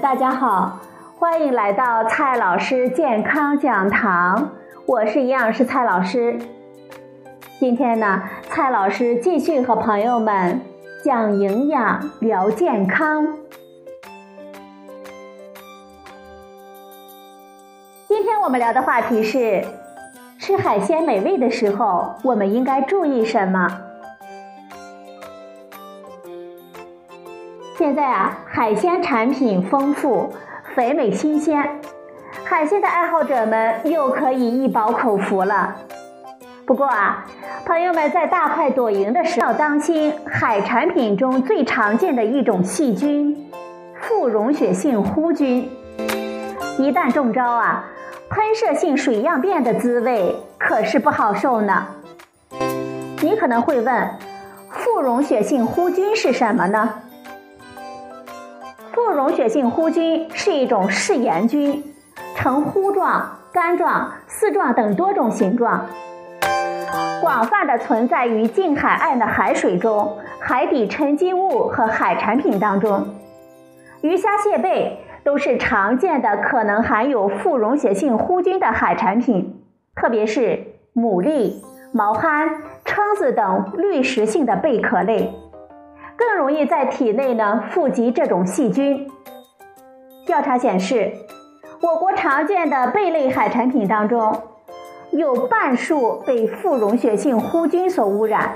大家好，欢迎来到蔡老师健康讲堂，我是营养师蔡老师。今天呢，蔡老师继续和朋友们讲营养、聊健康。今天我们聊的话题是：吃海鲜美味的时候，我们应该注意什么？现在啊，海鲜产品丰富，肥美新鲜，海鲜的爱好者们又可以一饱口福了。不过啊，朋友们在大快朵颐的时候要当心海产品中最常见的一种细菌——副溶血性弧菌。一旦中招啊，喷射性水样便的滋味可是不好受呢。你可能会问，副溶血性弧菌是什么呢？溶血性弧菌是一种嗜盐菌，呈糊状、干状、丝状等多种形状，广泛的存在于近海岸的海水中、海底沉积物和海产品当中。鱼虾蟹贝都是常见的可能含有副溶血性弧菌的海产品，特别是牡蛎、毛蚶、蛏子等滤食性的贝壳类。更容易在体内呢富集这种细菌。调查显示，我国常见的贝类海产品当中，有半数被副溶血性弧菌所污染。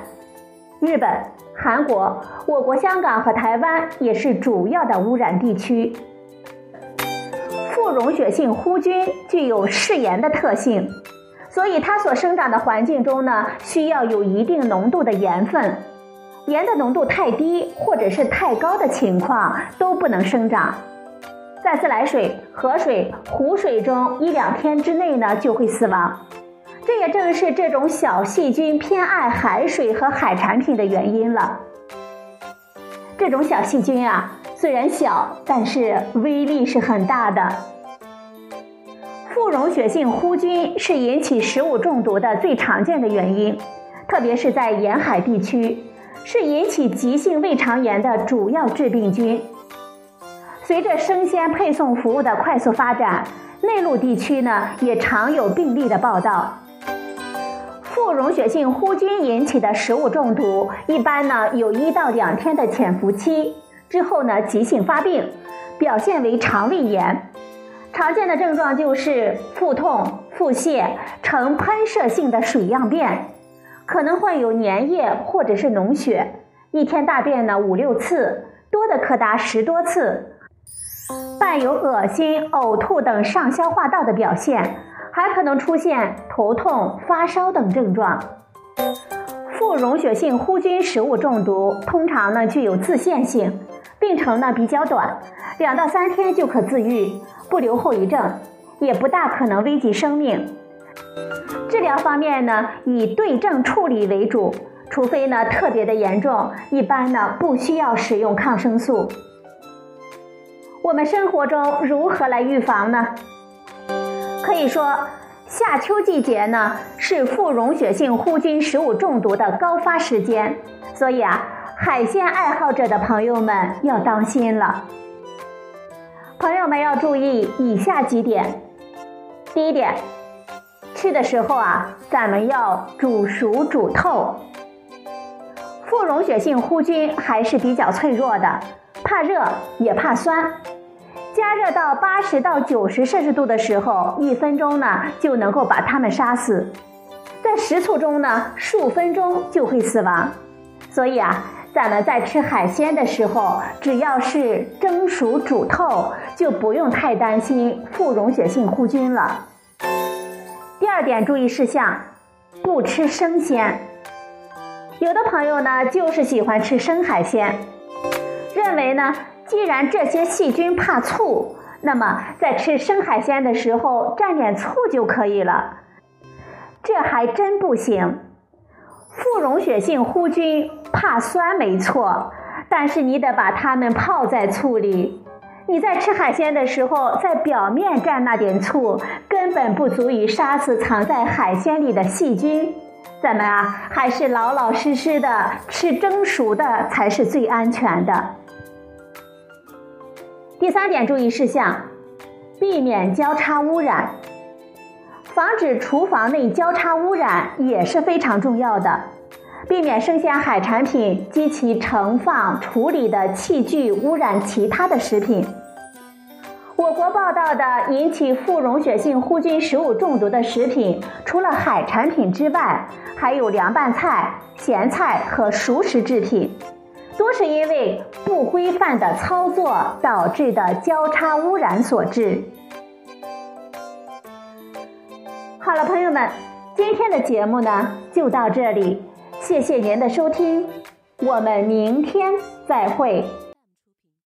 日本、韩国、我国香港和台湾也是主要的污染地区。副溶血性弧菌具有嗜盐的特性，所以它所生长的环境中呢，需要有一定浓度的盐分。盐的浓度太低或者是太高的情况都不能生长，在自来水、河水、湖水中一两天之内呢就会死亡。这也正是这种小细菌偏爱海水和海产品的原因了。这种小细菌啊，虽然小，但是威力是很大的。副溶血性弧菌是引起食物中毒的最常见的原因，特别是在沿海地区。是引起急性胃肠炎的主要致病菌。随着生鲜配送服务的快速发展，内陆地区呢也常有病例的报道。副溶血性弧菌引起的食物中毒，一般呢有一到两天的潜伏期，之后呢急性发病，表现为肠胃炎。常见的症状就是腹痛、腹泻，呈喷射性的水样便。可能患有粘液或者是脓血，一天大便呢五六次，多的可达十多次，伴有恶心、呕吐等上消化道的表现，还可能出现头痛、发烧等症状。副溶血性弧菌食物中毒通常呢具有自限性，病程呢比较短，两到三天就可自愈，不留后遗症，也不大可能危及生命。治疗方面呢，以对症处理为主，除非呢特别的严重，一般呢不需要使用抗生素。我们生活中如何来预防呢？可以说，夏秋季节呢是副溶血性弧菌食物中毒的高发时间，所以啊，海鲜爱好者的朋友们要当心了。朋友们要注意以下几点：第一点。吃的时候啊，咱们要煮熟煮透。副溶血性弧菌还是比较脆弱的，怕热也怕酸。加热到八十到九十摄氏度的时候，一分钟呢就能够把它们杀死。在食醋中呢，数分钟就会死亡。所以啊，咱们在吃海鲜的时候，只要是蒸熟煮透，就不用太担心副溶血性弧菌了。第二点注意事项，不吃生鲜。有的朋友呢，就是喜欢吃生海鲜，认为呢，既然这些细菌怕醋，那么在吃生海鲜的时候蘸点醋就可以了。这还真不行。副溶血性弧菌怕酸没错，但是你得把它们泡在醋里。你在吃海鲜的时候，在表面蘸那点醋，根本不足以杀死藏在海鲜里的细菌。咱们啊，还是老老实实的吃蒸熟的才是最安全的。第三点注意事项：避免交叉污染，防止厨房内交叉污染也是非常重要的。避免生鲜海产品及其盛放、处理的器具污染其他的食品。我国报道的引起副溶血性弧菌食物中毒的食品，除了海产品之外，还有凉拌菜、咸菜和熟食制品，多是因为不规范的操作导致的交叉污染所致。好了，朋友们，今天的节目呢就到这里，谢谢您的收听，我们明天再会。